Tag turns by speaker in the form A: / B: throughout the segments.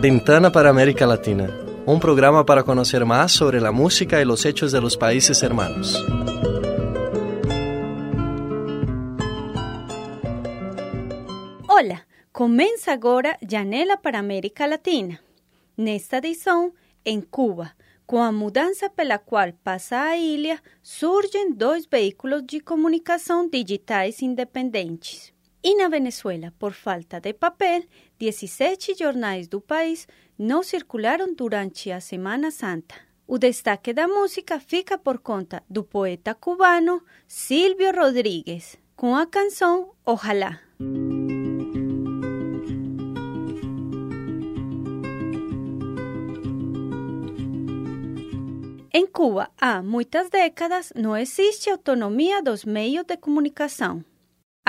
A: Ventana para América Latina, un programa para conocer más sobre la música y los hechos de los países hermanos.
B: Olá, começa agora Janela para América Latina. Nesta edição, em Cuba, com a mudança pela qual passa a ilha, surgem dois veículos de comunicação digitais independentes. Na Venezuela, por falta de papel, 17 jornais do país não circularam durante a Semana Santa. O destaque da música fica por conta do poeta cubano Silvio Rodríguez, com a canção Ojalá. Em Cuba, há muitas décadas, não existe autonomia dos meios de comunicação.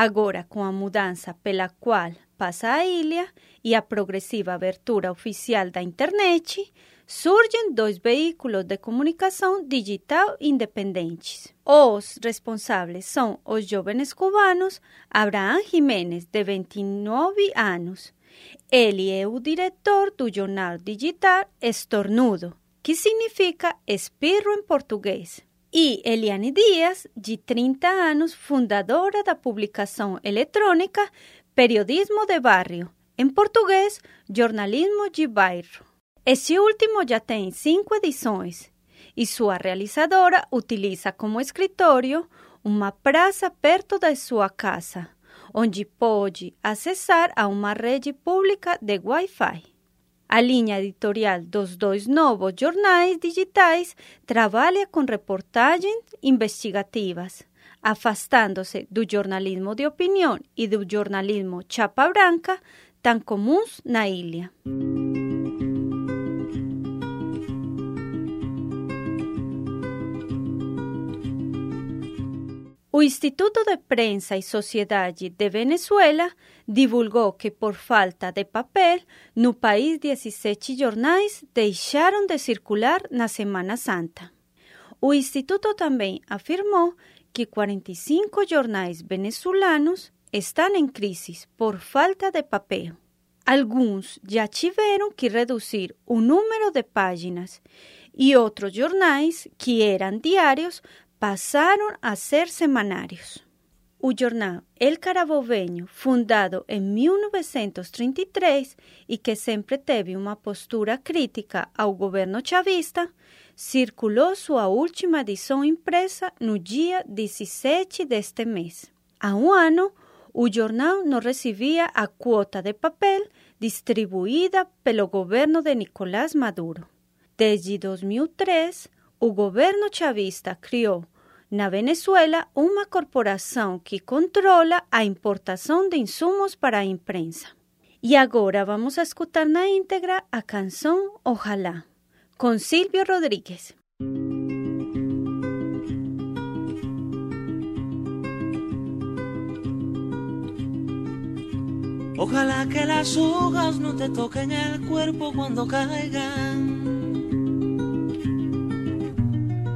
B: Agora, com a mudança pela qual passa a ilha e a progressiva abertura oficial da internet, surgem dois veículos de comunicação digital independentes. Os responsáveis são os jovens cubanos Abraham Jiménez, de 29 anos. Ele é o diretor do jornal digital Estornudo, que significa espirro em português. E Eliane Dias, de 30 anos, fundadora da publicação eletrônica Periodismo de Barrio, em português, Jornalismo de Bairro. Esse último já tem cinco edições e sua realizadora utiliza como escritório uma praça perto da sua casa, onde pode acessar a uma rede pública de Wi-Fi. A linha editorial dos dois novos jornais digitais trabalha com reportagens investigativas, afastando-se do jornalismo de opinião e do jornalismo chapa branca, tão comuns na ilha. O Instituto de Prensa e Sociedade de Venezuela divulgou que, por falta de papel, no país 17 jornais deixaram de circular na Semana Santa. O Instituto também afirmou que 45 jornais venezuelanos estão em crise por falta de papel. Alguns já tiveram que reduzir o número de páginas e outros jornais, que eram diários, passaram a ser semanários. O jornal El Carabobeño, fundado em 1933 e que sempre teve uma postura crítica ao governo chavista, circulou sua última edição impressa no dia 17 deste mês. Há um ano, o jornal não recebia a quota de papel distribuída pelo governo de Nicolás Maduro. Desde 2003, o governo chavista criou na Venezuela uma corporação que controla a importação de insumos para a imprensa. E agora vamos a escutar na íntegra a canção Ojalá, com Silvio Rodríguez.
C: Ojalá que las hojas no te toquen el cuerpo cuando caigan,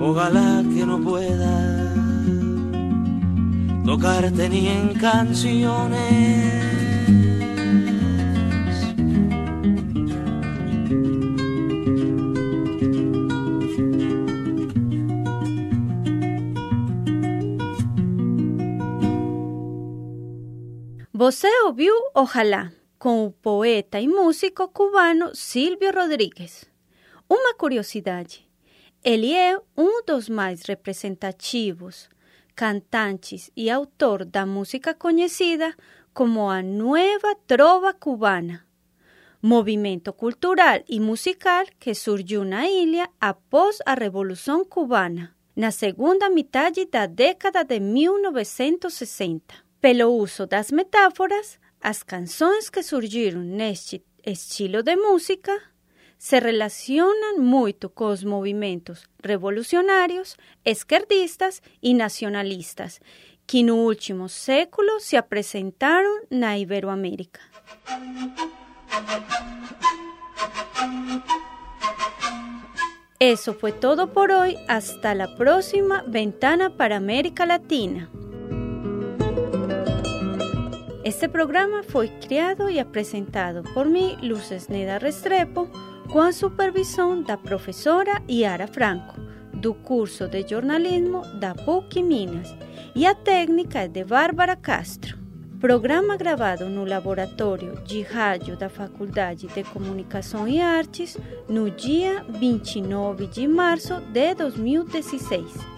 C: Ojalá que no pueda tocarte ni en canciones.
B: Você ouviu Ojalá, com o poeta e músico cubano Silvio Rodrigues. Uma curiosidade: ele é um dos mais representativos cantantes e autor da música conhecida como a Nueva Trova Cubana, movimento cultural e musical que surgiu na ilha após a Revolução Cubana, na segunda metade da década de 1960. Pelo uso das metáforas, as canções que surgiram neste estilo de música se relacionam muito com os movimentos revolucionários, esquerdistas e nacionalistas que no último século se apresentaram na Iberoamérica. Eso fue todo por hoy. Hasta la próxima ventana para América Latina. Este programa foi criado e apresentado por mim, Luces Neda Restrepo, com a supervisão da professora Yara Franco, do curso de jornalismo da PUC Minas, e a técnica de Bárbara Castro. Programa gravado no laboratório de rádio da Faculdade de Comunicação e Artes no dia 29 de março de 2016.